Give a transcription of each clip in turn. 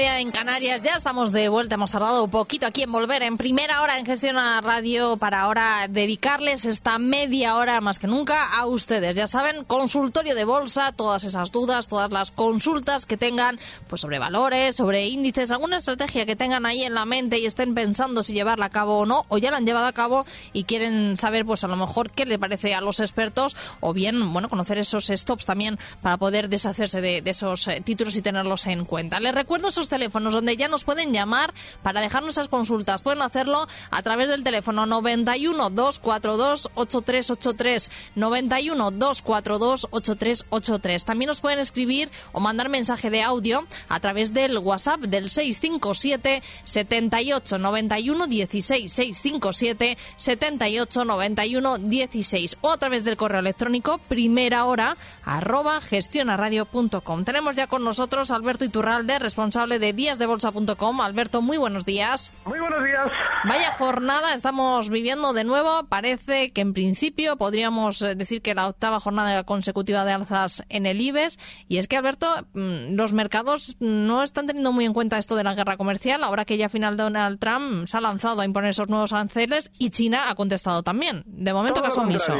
En Canarias. Ya estamos de vuelta. Hemos tardado un poquito aquí en volver en primera hora en Gestión a Radio para ahora dedicarles esta media hora más que nunca a ustedes. Ya saben, consultorio de bolsa, todas esas dudas, todas las consultas que tengan pues sobre valores, sobre índices, alguna estrategia que tengan ahí en la mente y estén pensando si llevarla a cabo o no, o ya la han llevado a cabo y quieren saber pues a lo mejor qué le parece a los expertos o bien, bueno, conocer esos stops también para poder deshacerse de, de esos eh, títulos y tenerlos en cuenta. Les recuerdo esos teléfonos donde ya nos pueden llamar para dejarnos esas consultas. Pueden hacerlo a través del teléfono 91 242 8383 91 242 8383. También nos pueden escribir o mandar mensaje de audio a través del WhatsApp del 657 78 91 16 657 78 91 16 o a través del correo electrónico primera hora arroba gestionaradio.com. Tenemos ya con nosotros Alberto Iturralde, responsable de díasdebolsa.com. Alberto, muy buenos días. Muy buenos días. Vaya jornada estamos viviendo de nuevo. Parece que en principio podríamos eh, decir que la octava jornada consecutiva de alzas en el IBEX. Y es que, Alberto, mm, los mercados no están teniendo muy en cuenta esto de la guerra comercial. Ahora que ya final Donald Trump se ha lanzado a imponer esos nuevos aranceles y China ha contestado también. De momento, caso omiso.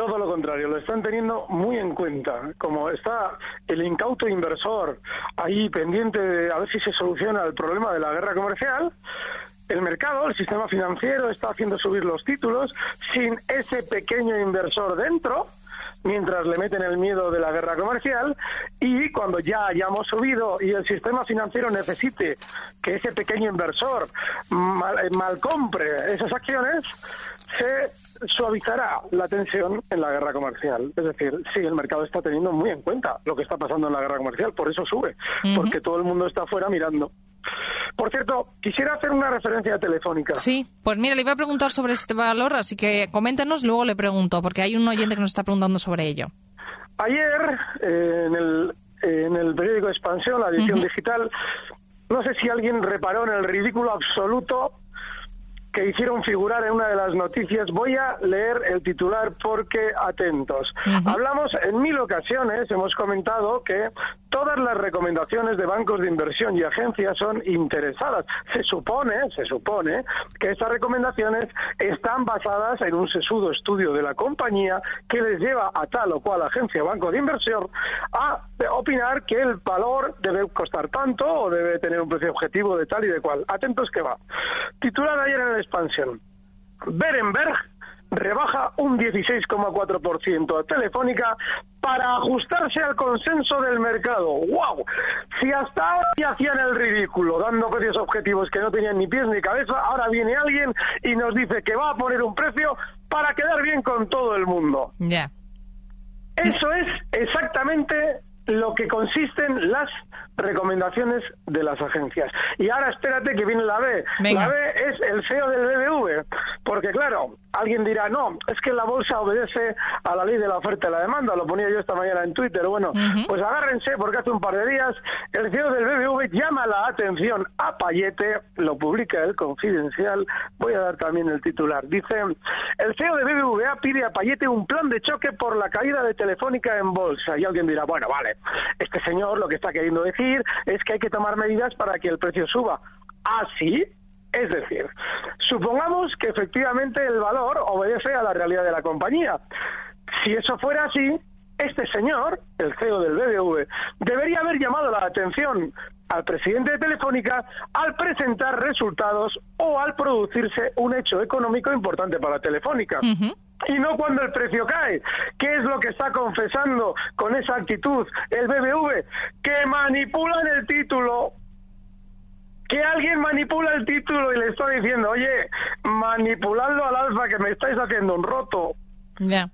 Todo lo contrario, lo están teniendo muy en cuenta. Como está el incauto inversor ahí pendiente de a ver si se soluciona el problema de la guerra comercial, el mercado, el sistema financiero está haciendo subir los títulos sin ese pequeño inversor dentro mientras le meten el miedo de la guerra comercial y cuando ya hayamos subido y el sistema financiero necesite que ese pequeño inversor mal, eh, compre esas acciones, se suavizará la tensión en la guerra comercial. Es decir, sí, el mercado está teniendo muy en cuenta lo que está pasando en la guerra comercial, por eso sube, porque todo el mundo está afuera mirando. Por cierto, quisiera hacer una referencia telefónica. Sí, pues mira, le iba a preguntar sobre este valor, así que coméntenos, luego le pregunto, porque hay un oyente que nos está preguntando sobre ello. Ayer, eh, en, el, en el periódico Expansión, la edición digital, no sé si alguien reparó en el ridículo absoluto que hicieron figurar en una de las noticias. Voy a leer el titular porque atentos. Hablamos en mil ocasiones, hemos comentado que todas las recomendaciones de bancos de inversión y agencias son interesadas. Se supone, se supone que estas recomendaciones están basadas en un sesudo estudio de la compañía que les lleva a tal o cual agencia o banco de inversión a opinar que el valor debe costar tanto o debe tener un precio objetivo de tal y de cual. Atentos que va. Titular ayer en la expansión. Berenberg rebaja un 16,4% a Telefónica para ajustarse al consenso del mercado. ¡Wow! Si hasta ahora ya hacían el ridículo, dando precios objetivos que no tenían ni pies ni cabeza, ahora viene alguien y nos dice que va a poner un precio para quedar bien con todo el mundo. Ya. Eso es exactamente lo que consisten las recomendaciones de las agencias. Y ahora espérate que viene la B. La B es el CEO del BBV, porque claro, alguien dirá, no, es que la bolsa obedece a la ley de la oferta y la demanda, lo ponía yo esta mañana en Twitter. Bueno, pues agárrense porque hace un par de días el CEO del BBV llama la atención a Payete, lo publica el Confidencial, voy a dar también el titular. Dice, el CEO de BBVA pide a Payete un plan de choque por la caída de Telefónica en bolsa. Y alguien dirá, bueno, vale, este señor lo que está queriendo decir es que hay que tomar medidas para que el precio suba. Así, ¿Ah, es decir, supongamos que efectivamente el valor obedece a la realidad de la compañía. Si eso fuera así, este señor, el CEO del BBV, debería haber llamado la atención al presidente de Telefónica al presentar resultados o al producirse un hecho económico importante para Telefónica. Y no cuando el precio cae. ¿Qué es lo que está confesando con esa actitud el BBV? Que manipulan el título que alguien manipula el título y le está diciendo, oye, manipulando al alfa que me estáis haciendo un roto. Ya.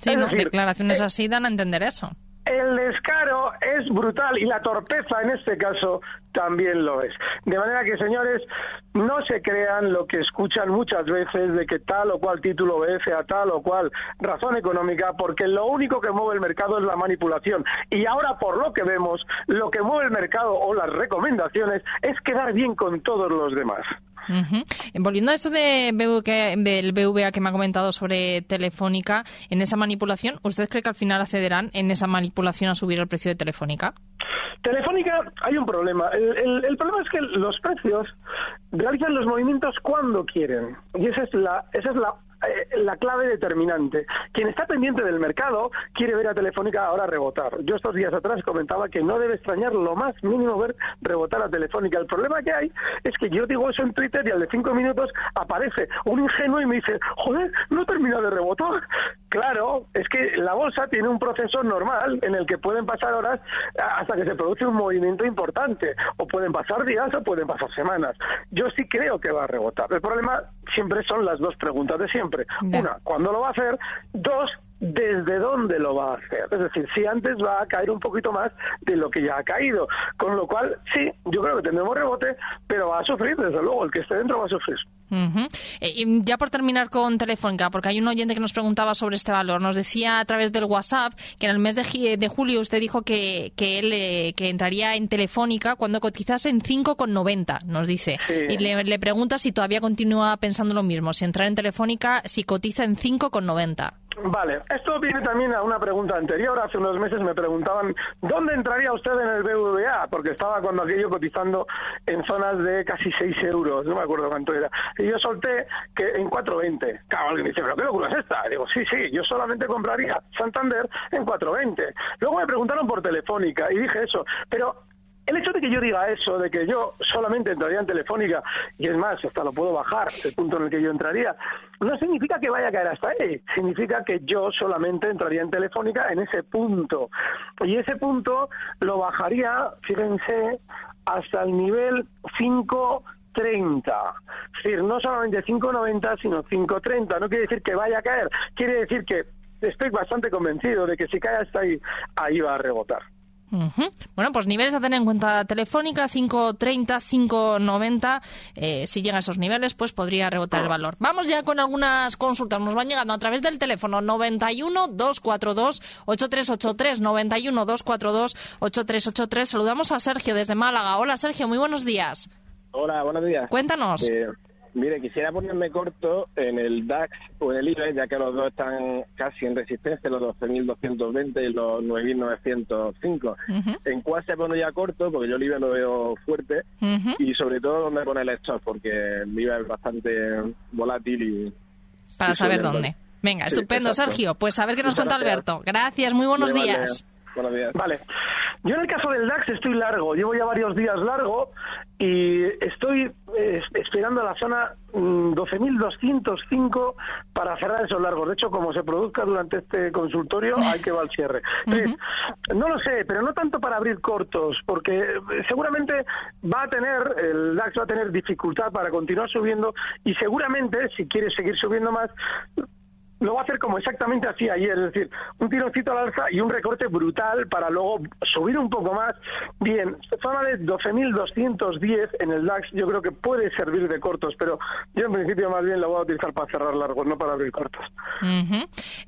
Sí, declaraciones eh, así dan a entender eso. El descaro es brutal y la torpeza en este caso también lo es. De manera que, señores, no se crean lo que escuchan muchas veces de que tal o cual título obedece a tal o cual razón económica, porque lo único que mueve el mercado es la manipulación. Y ahora, por lo que vemos, lo que mueve el mercado o las recomendaciones es quedar bien con todos los demás. Volviendo a eso de del BVA que me ha comentado sobre Telefónica, en esa manipulación, ¿usted cree que al final accederán en esa manipulación a subir el precio de Telefónica? Telefónica, hay un problema. El, el, problema es que los precios realizan los movimientos cuando quieren. Y esa es la, esa es la eh, la clave determinante. Quien está pendiente del mercado quiere ver a Telefónica ahora rebotar. Yo estos días atrás comentaba que no debe extrañar lo más mínimo ver rebotar a Telefónica. El problema que hay es que yo digo eso en Twitter y al de cinco minutos aparece un ingenuo y me dice, joder, no termina de rebotar. Claro, es que la bolsa tiene un proceso normal en el que pueden pasar horas hasta que se produce un movimiento importante. O pueden pasar días o pueden pasar semanas. Yo sí creo que va a rebotar. El problema siempre son las dos preguntas de siempre una, ¿cuándo lo va a hacer? Dos, desde dónde lo va a hacer. Es decir, si antes va a caer un poquito más de lo que ya ha caído. Con lo cual, sí, yo creo que tendremos rebote, pero va a sufrir, desde luego, el que esté dentro va a sufrir. Eh, ya por terminar con Telefónica, porque hay un oyente que nos preguntaba sobre este valor, nos decía a través del WhatsApp que en el mes de, julio usted dijo que, que él eh, que entraría en Telefónica cuando cotizase en 5,90, nos dice. Y le, le pregunta si todavía continúa pensando lo mismo, si entrar en Telefónica, si cotiza en 5,90. Vale, esto viene también a una pregunta anterior. Hace unos meses me preguntaban, ¿dónde entraría usted en el BVA? Porque estaba cuando aquello cotizando en zonas de casi 6 euros, no me acuerdo cuánto era. Y yo solté que en 4.20. Claro, alguien dice, ¿pero qué locura es esta? digo, sí, sí, yo solamente compraría Santander en 4.20. Luego me preguntaron por Telefónica y dije eso, pero el hecho de que yo diga eso, de que yo solamente entraría en Telefónica, y es más, hasta lo puedo bajar, el punto en el que yo entraría, no significa que vaya a caer hasta ahí, significa que yo solamente entraría en Telefónica en ese punto. Y ese punto lo bajaría, fíjense, hasta el nivel 530. Es decir, no solamente 5.90, sino 5.30. No quiere decir que vaya a caer, quiere decir que estoy bastante convencido de que si cae hasta ahí, ahí va a rebotar. Bueno, pues niveles a tener en cuenta telefónica, 5.30, 5.90. Eh, si llega a esos niveles, pues podría rebotar el valor. Vamos ya con algunas consultas. Nos van llegando a través del teléfono 91 242 8383 91 242 8383. Saludamos a Sergio desde Málaga. Hola Sergio, muy buenos días. Hola, buenos días. Cuéntanos. Eh, Mire, quisiera ponerme corto en el DAX o en el IBEX, ya que los dos están casi en resistencia, los 12.220 y los 9.905. ¿En cuál se pone ya corto? Porque yo el IBEX lo veo fuerte y sobre todo dónde pone el stop, porque el IBEX es bastante volátil y... Para saber dónde. Venga, estupendo, Sergio. Pues a ver qué nos cuenta Alberto. Gracias, muy buenos días. Buenos días. Vale. Yo en el caso del DAX estoy largo, llevo ya varios días largo y estoy eh, esperando a la zona 12.205 mm, para cerrar esos largos. De hecho, como se produzca durante este consultorio, hay que va al cierre. no lo sé, pero no tanto para abrir cortos, porque eh, seguramente va a tener, el DAX va a tener dificultad para continuar subiendo y seguramente, si quiere seguir subiendo más, lo va a hacer como exactamente así ayer, es decir, un tironcito al alza y un recorte brutal para luego subir un poco más. Bien, zona de 12.210 en el DAX yo creo que puede servir de cortos, pero yo en principio más bien lo voy a utilizar para cerrar largos, no para abrir cortos.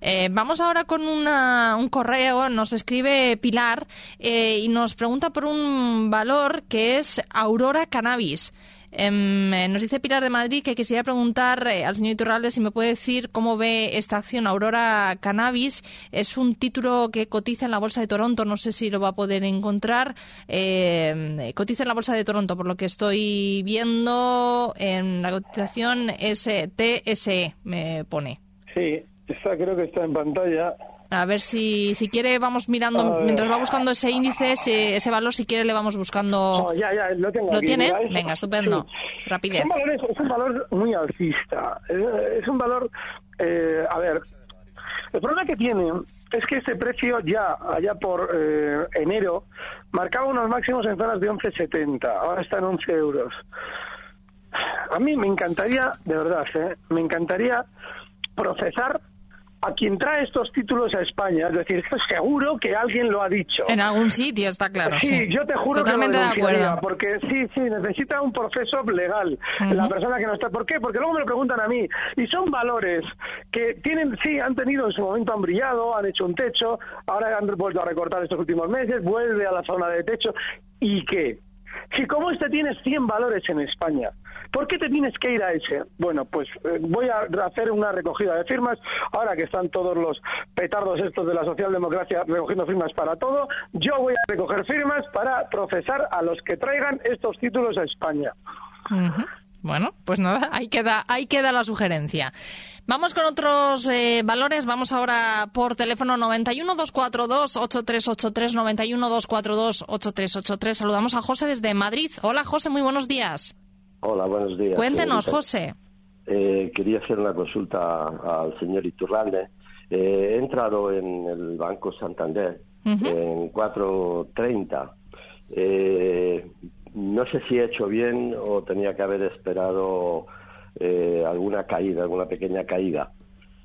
Eh, vamos ahora con un correo, nos escribe Pilar eh, y nos pregunta por un valor que es Aurora Cannabis. Em, eh, nos dice Pilar de Madrid que quisiera preguntar eh, al señor Iturralde si me puede decir cómo ve esta acción Aurora Cannabis. Es un título que cotiza en la Bolsa de Toronto, no sé si lo va a poder encontrar. Em, cotiza en la Bolsa de Toronto, por lo que estoy viendo en la cotización STSE, me pone. Sí, está, creo que está en pantalla. A ver si, si quiere, vamos mirando, mientras va buscando ese índice, ese, ese valor, si quiere, le vamos buscando. ya, ya, lo tengo. ¿Lo aquí, tiene? es- Venga, estupendo. sí. Rapidez. Es un valor, es un valor muy alcista. Es, es un valor, eh, a ver, el problema que tiene es que este precio ya, allá por eh, enero, marcaba unos máximos en zonas de 11,70. Ahora está en 11 euros. A mí me encantaría, de verdad, ¿eh? me encantaría procesar a quien trae estos títulos a España. Es decir, seguro que alguien lo ha dicho. En algún sitio, está claro. Sí, Sí, yo te juro Totalmente que de lo denunciaría, acuerdo. porque sí, sí, necesita un proceso legal la persona que no está. ¿Por qué? Porque luego me lo preguntan a mí y son valores que tienen, sí, han tenido en su momento han brillado, han hecho un techo, ahora han vuelto a recortar estos últimos meses, vuelve a la zona de techo y qué. Si como este tienes 100 valores en España, ¿por qué te tienes que ir a ese? Bueno, pues eh, voy a hacer una recogida de firmas, ahora que están todos los petardos estos de la socialdemocracia recogiendo firmas para todo, yo voy a recoger firmas para procesar a los que traigan estos títulos a España. Bueno, pues nada, ahí queda, ahí queda la sugerencia. Vamos con otros eh, valores. Vamos ahora por teléfono 91 242 8383 91 242 8383. Saludamos a José desde Madrid. Hola José, muy buenos días. Hola, buenos días. Cuéntenos, señorita. José. Eh, quería hacer una consulta al señor Iturralde. Eh, he entrado en el Banco Santander Ujú. en 4.30. Eh, no sé si he hecho bien o tenía que haber esperado eh, alguna caída, alguna pequeña caída.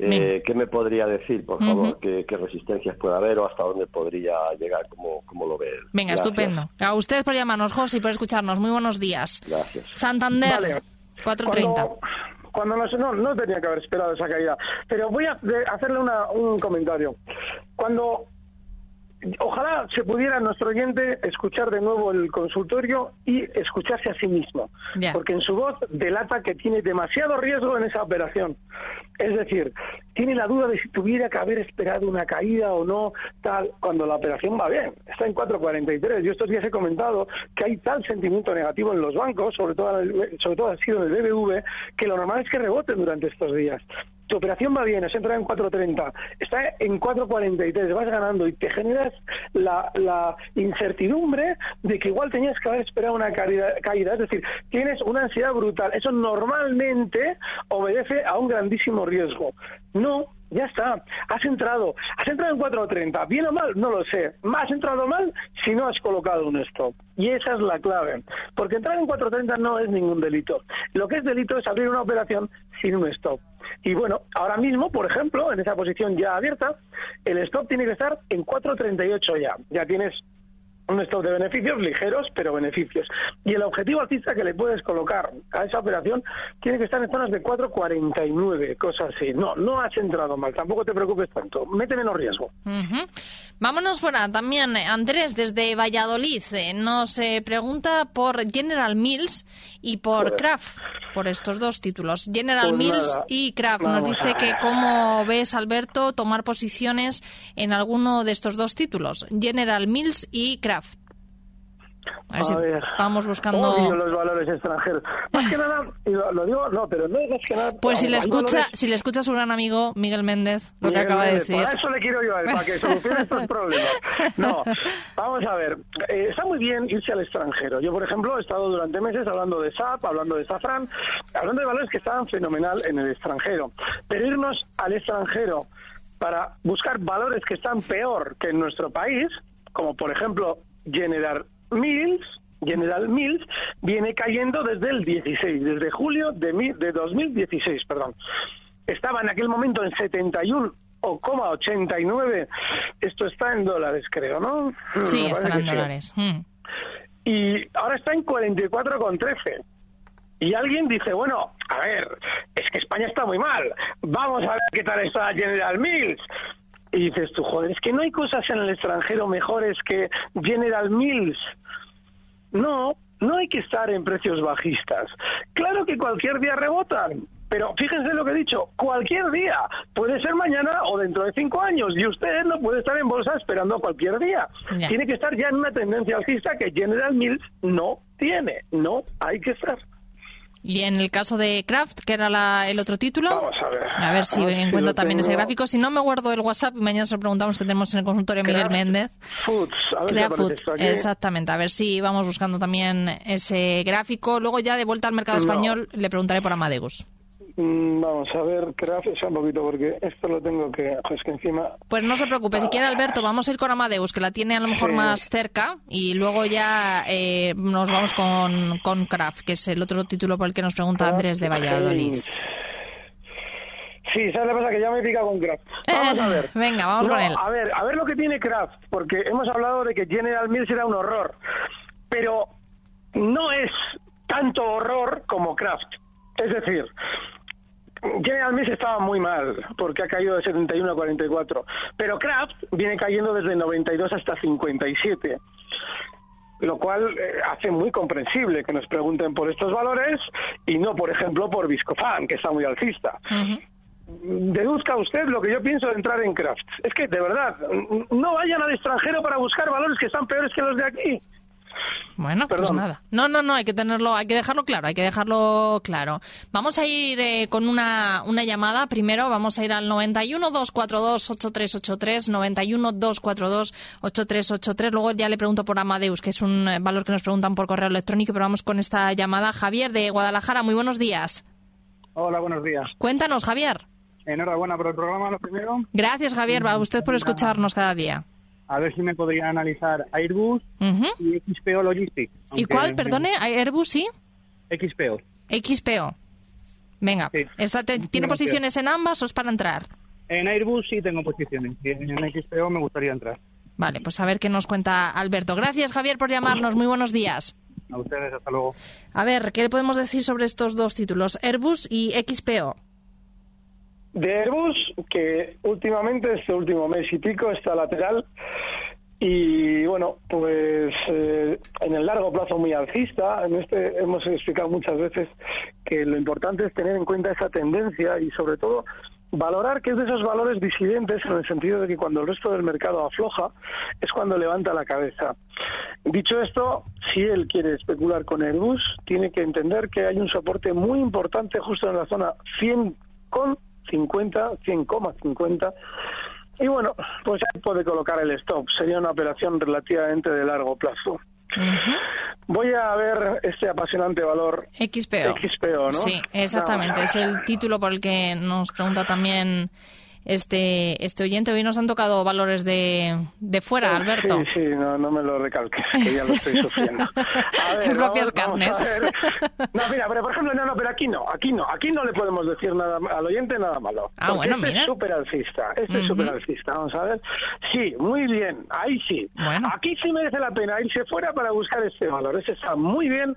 Eh. ¿Qué me podría decir, por favor? ¿Qué, qué resistencias puede haber o hasta dónde podría llegar? ¿Cómo, cómo lo ve? él? Venga, Gracias. estupendo. A usted por llamarnos, José, y por escucharnos. Muy buenos días. Gracias. Santander, Vale. 430. Cuando, cuando no, no, no tenía que haber esperado esa caída. Pero voy a de- hacerle una- un comentario. Cuando ojalá se pudiera nuestro oyente escuchar de nuevo el consultorio y escucharse a sí mismo, porque en su voz delata que tiene demasiado riesgo en esa operación. Es decir, tiene la duda de si tuviera que haber esperado una caída o no, tal, cuando la operación va bien. Está en 4.43. Yo estos días he comentado que hay tal sentimiento negativo en los bancos, sobre todo, sobre todo ha sido en el BBV, que lo normal es que reboten durante estos días. Tu operación va bien, has entrado en 4.30, está en 4.43, vas ganando y te generas la, incertidumbre de que igual tenías que haber esperado una caída, caída. Es decir, tienes una ansiedad brutal. Eso normalmente obedece a un grandísimo riesgo. No, ya está. Has entrado. Has entrado en 4.30. ¿Bien o mal? No lo sé. ¿Has entrado mal? Si no has colocado un stop. Y esa es la clave. Porque entrar en 4.30 no es ningún delito. Lo que es delito es abrir una operación sin un stop. Y bueno, ahora mismo, por ejemplo, en esa posición ya abierta, el stop tiene que estar en 4.38 ya. Ya tienes un stop de beneficios ligeros, pero beneficios. Y el objetivo alcista que le puedes colocar a esa operación tiene que estar en zonas de 4,49, cosas así. No, no has entrado mal, tampoco te preocupes tanto. Mete menos riesgo. Ujú. Vámonos fuera. También eh, Andrés desde Valladolid eh, nos eh, pregunta por General Mills y por Joder. Kraft, por estos dos títulos. General Pues Mills nada, y Kraft. Nos dice que cómo ves, Alberto, tomar posiciones en alguno de estos dos títulos. General Mills y Kraft. A ver si ver. vamos buscando... Odio los valores extranjeros. Más que nada, y lo, lo digo, no, pero no es más que nada. Pues si le escucha, valores- si le escucha a su gran amigo Miguel Méndez, lo que acaba de decir. Para eso le quiero yo a él, para que solucione estos problemas. No, vamos a ver. eh, está muy bien irse al extranjero. Yo, por ejemplo, he estado durante meses hablando de SAP, hablando de Safran, hablando de valores que estaban fenomenal en el extranjero. Pero irnos al extranjero para buscar valores que están peor que en nuestro país, como por ejemplo General Mills, General Mills viene cayendo desde el 16, desde julio de, mi- de 2016, perdón. Estaba en aquel momento en 71 o coma 89, esto está en dólares creo, ¿no? Sí, que sí. dólares. Mm. Y ahora está en 44,13. Y alguien dice, bueno, a ver, es que España está muy mal, vamos a ver qué tal está General Mills. Y dices tú, joder, es que no hay cosas en el extranjero mejores que General Mills. No, no hay que estar en precios bajistas. Claro que cualquier día rebotan, pero fíjense lo que he dicho, cualquier día, puede ser mañana o dentro de cinco años, y usted no puede estar en bolsa esperando cualquier día. Tiene que estar ya en una tendencia alcista que General Mills no tiene, no hay que estar. Y en el caso de Kraft, que era la- el otro título, Vamos a ver. a ver si A ver encuentro también ese gráfico. Si no, me guardo el WhatsApp y mañana se lo preguntamos que tenemos en el consultorio Miguel Méndez. Foods. A ver si Crea aparece Food, esto aquí. exactamente. A ver si vamos buscando también ese gráfico. Luego ya de vuelta al mercado No. español le preguntaré por Amadeus. Mm, Vamos a ver, Kraft, sea un poquito, porque esto lo tengo que... jo, Es que encima... Pues no se preocupe, si quiere Alberto, vamos a ir con Amadeus, que la tiene a lo mejor Sí. más cerca, y luego ya eh, nos vamos con, con Kraft, que es el otro título por el que nos pregunta Andrés de Valladolid. Sí, ¿sabes lo que pasa? Que ya me he picado con Kraft. Vamos Eh, a ver. venga, vamos No, con él. A ver, a ver lo que tiene Kraft, porque hemos hablado de que General Mills era un horror, pero no es tanto horror como Kraft. Es decir, General Mills estaba muy mal, porque ha caído de 71 a 44, pero Kraft viene cayendo desde 92 hasta 57 lo cual eh, hace muy comprensible que nos pregunten por estos valores y no, por ejemplo, por Viscofan, que está muy alcista. Deduzca usted lo que yo pienso de entrar en Kraft. Es que, de verdad, no vayan al extranjero para buscar valores que están peores que los de aquí. Bueno, pues Perdón. nada. No, no, no, hay que tenerlo, hay que dejarlo claro, hay que dejarlo claro. Vamos a ir eh, con una, una llamada. Primero vamos a ir al 91 242 8383, 91 242 8383. Luego ya le pregunto por Amadeus, que es un eh, valor que nos preguntan por correo electrónico, pero vamos con esta llamada. Javier de Guadalajara, muy buenos días. Hola, buenos días. Cuéntanos, Javier. Enhorabuena por el programa, lo primero. Gracias, Javier, a usted por escucharnos cada día. A ver si me podría analizar Airbus y XPO Logistics. ¿Y cuál, perdone? ¿Airbus, sí? XPO. XPO. Venga, Sí. esta te- ¿tiene posiciones en ambas o es para entrar? En Airbus sí tengo posiciones. y En XPO me gustaría entrar. Vale, pues a ver qué nos cuenta Alberto. Gracias, Javier, por llamarnos. Muy buenos días. A ustedes, hasta luego. A ver, ¿qué le podemos decir sobre estos dos títulos? Airbus y XPO. De Airbus, que últimamente, este último mes y pico, está lateral. Y bueno, pues eh, en el largo plazo muy alcista. En este hemos explicado muchas veces que lo importante es tener en cuenta esa tendencia y sobre todo valorar que es de esos valores disidentes en el sentido de que cuando el resto del mercado afloja es cuando levanta la cabeza. Dicho esto, si él quiere especular con Airbus, tiene que entender que hay un soporte muy importante justo en la zona 100 con 50, 100,50 y bueno, pues ahí puede colocar el stop. Sería una operación relativamente de largo plazo. Voy a ver este apasionante valor XPO. XPO, ¿no? Sí, exactamente. Es el título por el que nos pregunta también este, este oyente. Hoy nos han tocado valores de, de fuera, Alberto. Sí, sí, no, no me lo recalques, que ya lo estoy sufriendo. A ver, propias vamos- vamos a carnes. ver. No, mira, pero por ejemplo, no, no, pero aquí no, aquí no, aquí no le podemos decir nada al oyente nada malo. Ah, bueno, este mira. es súper alcista, este es Ujú. súper alcista, vamos a ver. Sí, muy bien, ahí sí. Bueno. Aquí sí merece la pena irse fuera para buscar este valor. Ese está muy bien,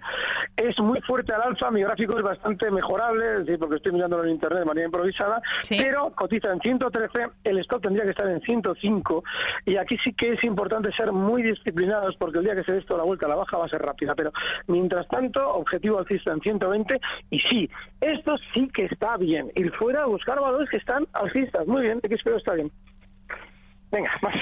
es muy fuerte al alza, mi gráfico es bastante mejorable, es decir, porque estoy mirándolo en internet de manera improvisada, Sí. pero cotiza en 113, el stop tendría que estar en 105 y aquí sí que es importante ser muy disciplinados porque el día que se dé esto la vuelta a la baja va a ser rápida, pero mientras tanto objetivo alcista en 120 y sí, esto sí que está bien, ir fuera a buscar valores que están alcistas, muy bien, XPO está bien. Venga, más.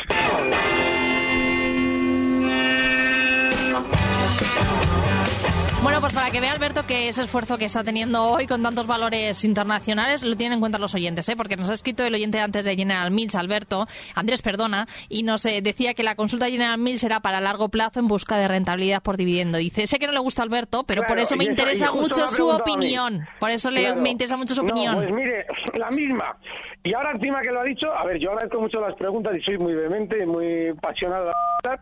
Bueno, pues para que vea Alberto que ese esfuerzo que está teniendo hoy con tantos valores internacionales lo tienen en cuenta los oyentes, ¿eh? porque nos ha escrito el oyente antes de General Mills, Alberto, Andrés, perdona, y nos eh, decía que la consulta de General Mills era para largo plazo en busca de rentabilidad por dividendo. Dice, sé que no le gusta Alberto, pero por eso me interesa mucho su opinión. Por eso le, me interesa mucho su No, opinión. pues mire, la misma. Y ahora encima que lo ha dicho, a ver, yo agradezco mucho las preguntas y soy muy vehemente y muy apasionado. hablar.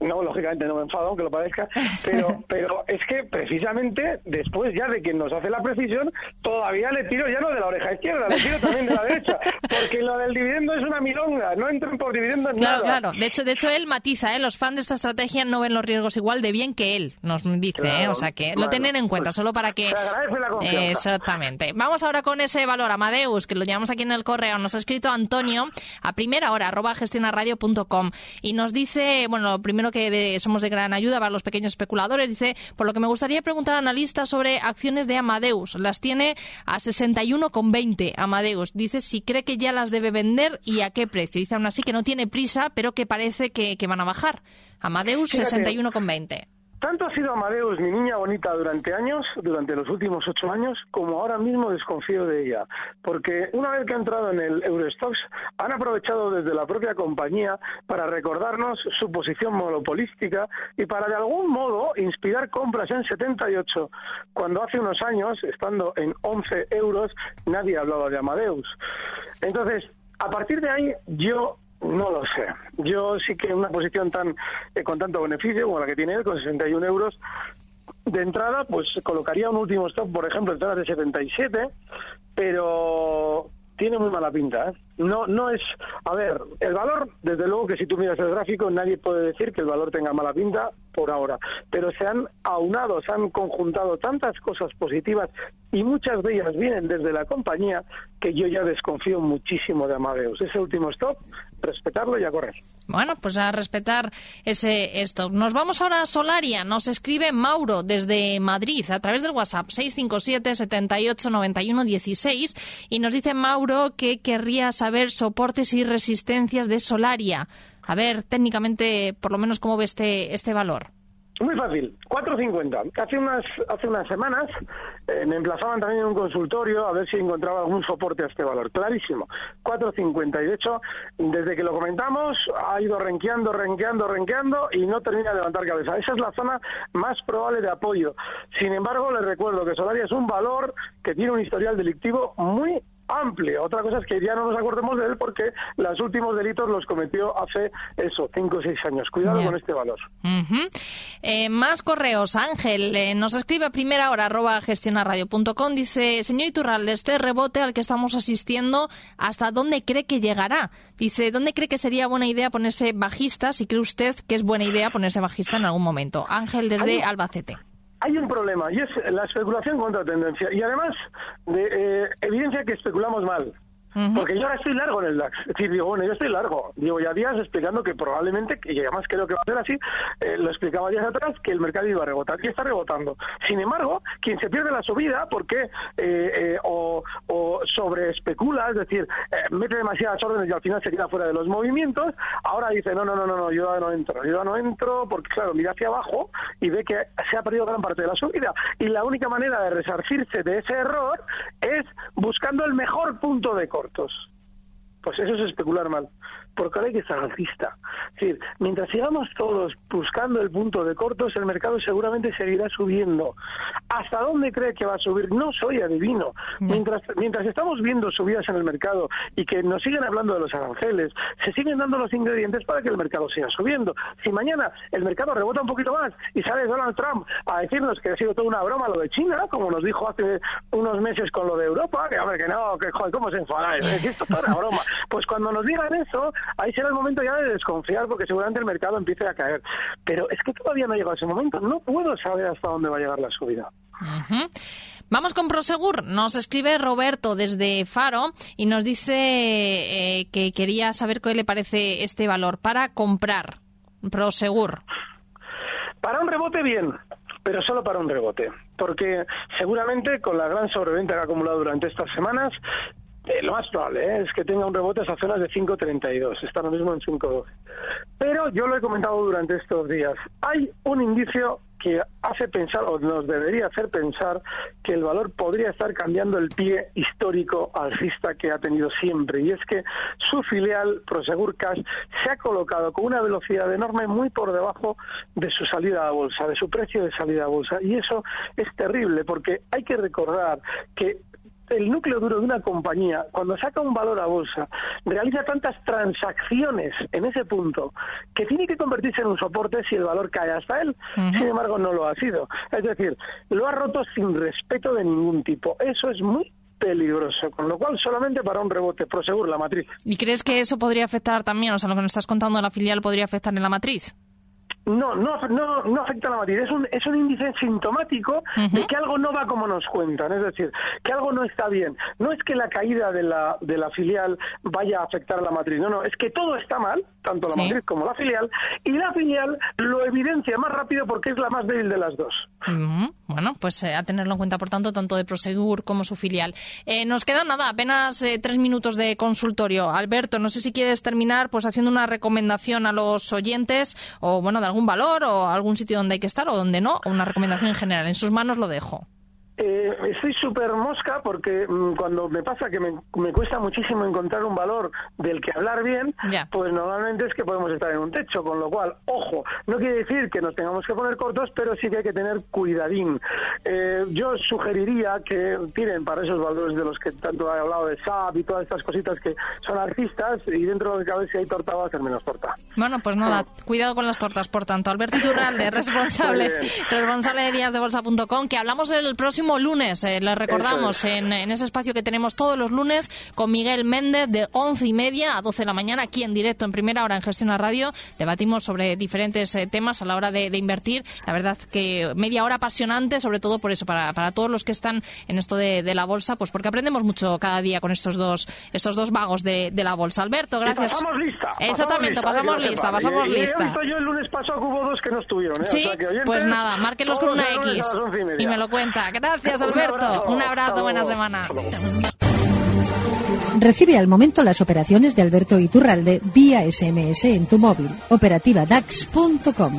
No, lógicamente no me enfado, aunque lo parezca, pero, pero es que precisamente después ya de que nos hace la precisión, todavía le tiro ya no de la oreja izquierda, le tiro también de la derecha, porque lo del dividendo es una milonga, no entren por dividendo en Claro, nada. claro. De hecho, de hecho él matiza, ¿eh? Los fans de esta estrategia no ven los riesgos igual de bien que él, nos dice, ¿eh? Claro, O sea que lo bueno, tener en cuenta, solo para que... se agradece la confianza. Exactamente. Vamos ahora con ese valor, Amadeus, que lo llevamos aquí en el correo. Nos ha escrito Antonio a primera hora, arroba gestionarradio.com. Y nos dice, bueno, lo primero que de- somos de gran ayuda para los pequeños especuladores, dice, por lo que me gustaría preguntar al analista sobre acciones de Amadeus. Las tiene a 61,20 Amadeus. Dice si cree que ya las debe vender y a qué precio. Dice aún así que no tiene prisa, pero que parece que, que van a bajar. Amadeus Fíjate. 61,20. Tanto ha sido Amadeus mi niña bonita durante años, durante los últimos ocho años, como ahora mismo desconfío de ella. Porque una vez que ha entrado en el Eurostox, han aprovechado desde la propia compañía para recordarnos su posición monopolística y para de algún modo inspirar compras en 78, cuando hace unos años, estando en 11 euros, nadie hablaba de Amadeus. Entonces, a partir de ahí, yo no lo sé. Yo sí que en una posición tan eh, con tanto beneficio como la que tiene él, con 61 euros, de entrada, pues colocaría un último stop, por ejemplo, en zonas de 77, pero tiene muy mala pinta. ¿eh? No, no es. A ver, el valor, desde luego que si tú miras el gráfico, nadie puede decir que el valor tenga mala pinta por ahora. Pero se han aunado, se han conjuntado tantas cosas positivas y muchas de ellas vienen desde la compañía que yo ya desconfío muchísimo de Amadeus. Ese último stop, respetarlo y a correr. Bueno, pues a respetar ese stop. Nos vamos ahora a Solaria. Nos escribe Mauro desde Madrid a través del WhatsApp 657 78 91 16 y nos dice Mauro que querría saber soportes y resistencias de Solaria. A ver, técnicamente, por lo menos, ¿cómo ve este, este valor? Muy fácil, 4.50. Hace unas, hace unas semanas eh, me emplazaban también en un consultorio a ver si encontraba algún soporte a este valor. Clarísimo, 4.50. Y de hecho, desde que lo comentamos, ha ido renqueando, renqueando, renqueando y no termina de levantar cabeza. Esa es la zona más probable de apoyo. Sin embargo, les recuerdo que Solaria es un valor que tiene un historial delictivo muy amplio. Otra cosa es que ya no nos acordemos de él porque los últimos delitos los cometió hace eso, cinco o seis años. Cuidado con este valor. Eh, más correos. Ángel eh, nos escribe a primera hora arroba gestionarradio.com. Dice, señor Iturralde, este rebote al que estamos asistiendo, ¿hasta dónde cree que llegará? Dice, ¿dónde cree que sería buena idea ponerse bajista? Si cree usted que es buena idea ponerse bajista en algún momento. Ángel desde Albacete hay un problema y es la especulación contra tendencia y además de eh, evidencia que especulamos mal. Porque yo ahora estoy largo en el DAX. Es decir, digo, bueno, yo estoy largo. Llevo ya días explicando que probablemente, y además creo que va a ser así, eh, lo explicaba días atrás, que el mercado iba a rebotar. Y está rebotando. Sin embargo, quien se pierde la subida porque eh, eh, o, o sobre especula, es decir, mete demasiadas órdenes y al final se queda fuera de los movimientos, ahora dice, no, no, no, no, no yo no entro. Yo no entro porque, claro, mira hacia abajo y ve que se ha perdido gran parte de la subida. Y la única manera de resarcirse de ese error es buscando el mejor punto de corte. Pues eso es especular mal porque ahora hay que estar alcista. Es decir, mientras sigamos todos buscando el punto de cortos, el mercado seguramente seguirá subiendo. ¿Hasta dónde cree que va a subir? No soy adivino. Mientras, mientras estamos viendo subidas en el mercado y que nos siguen hablando de los aranceles, se siguen dando los ingredientes para que el mercado siga subiendo. Si mañana el mercado rebota un poquito más y sale Donald Trump a decirnos que ha sido toda una broma lo de China, como nos dijo hace unos meses con lo de Europa, que a ver, que no, que joder, ¿cómo se enfada? Esto es una broma. Pues cuando nos digan eso, ahí será el momento ya de desconfiar porque seguramente el mercado empiece a caer. Pero es que todavía no ha llegado ese momento. No puedo saber hasta dónde va a llegar la subida. Vamos con Prosegur. Nos escribe Roberto desde Faro y nos dice eh, que quería saber qué le parece este valor para comprar. Prosegur. Para un rebote, bien, pero solo para un rebote. Porque seguramente con la gran sobreventa que ha acumulado durante estas semanas, eh, lo más probable ¿eh? es que tenga un rebote a zonas de 5.32, está lo mismo en 5.12. Pero yo lo he comentado durante estos días, hay un indicio que hace pensar, o nos debería hacer pensar, que el valor podría estar cambiando el pie histórico alcista que ha tenido siempre. Y es que su filial, Prosegur Cash, se ha colocado con una velocidad enorme muy por debajo de su salida a bolsa, de su precio de salida a bolsa. Y eso es terrible, porque hay que recordar que el núcleo duro de una compañía, cuando saca un valor a bolsa, realiza tantas transacciones en ese punto que tiene que convertirse en un soporte si el valor cae hasta él. Sin embargo, no lo ha sido. Es decir, lo ha roto sin respeto de ningún tipo. Eso es muy peligroso, con lo cual solamente para un rebote, Prosegur, la matriz. ¿Y crees que eso podría afectar también, o sea, lo que nos estás contando de la filial podría afectar en la matriz? No, no, no, no afecta a la matriz. Es un, es un índice sintomático de que algo no va como nos cuentan. Es decir, que algo no está bien. No es que la caída de la, de la filial vaya a afectar a la matriz. No, no, es que todo está mal, tanto la matriz como la filial, y la filial lo evidencia más rápido porque es la más débil de las dos. Bueno, pues eh, a tenerlo en cuenta, por tanto, tanto de Prosegur como su filial. Eh, nos quedan nada, apenas eh, tres minutos de consultorio. Alberto, no sé si quieres terminar pues haciendo una recomendación a los oyentes o, bueno, de algún valor o algún sitio donde hay que estar o donde no, o una recomendación en general. En sus manos lo dejo. Eh, estoy súper mosca porque mm, cuando me pasa que me, me cuesta muchísimo encontrar un valor del que hablar bien, pues normalmente es que podemos estar en un techo, con lo cual, ojo, no quiere decir que nos tengamos que poner cortos, pero sí que hay que tener cuidadín. Eh, yo sugeriría que tiren para esos valores de los que tanto he hablado de SAP y todas estas cositas que son artistas y dentro de que cabe si hay torta va a ser menos torta. Bueno, pues nada, cuidado con las tortas, por tanto. Alberto Iturralde, responsable, responsable de díasdebolsa.com, que hablamos el próximo lunes, eh, les recordamos, en, en ese espacio que tenemos todos los lunes con Miguel Méndez de once y media a 12 de la mañana, aquí en directo, en primera hora en Gestión a Radio. Debatimos sobre diferentes eh, temas a la hora de, de invertir. La verdad que media hora apasionante, sobre todo por eso, para, para todos los que están en esto de, de la bolsa, pues porque aprendemos mucho cada día con estos dos, estos dos vagos de, de la bolsa. Alberto, Y gracias. pasamos lista. Exactamente, pasamos pasamos que lo lista, sepa. pasamos Y- y lista. yo el lunes pasado que hubo dos que no estuvieron. ¿eh? Sí, O sea que oyentes, pues nada, márquenlos con una X y y me lo cuenta. Gracias, Un Alberto. abrazo. Un abrazo, buena semana. Recibe al momento las operaciones de Alberto Iturralde vía SMS en tu móvil. Operativa DAX.com.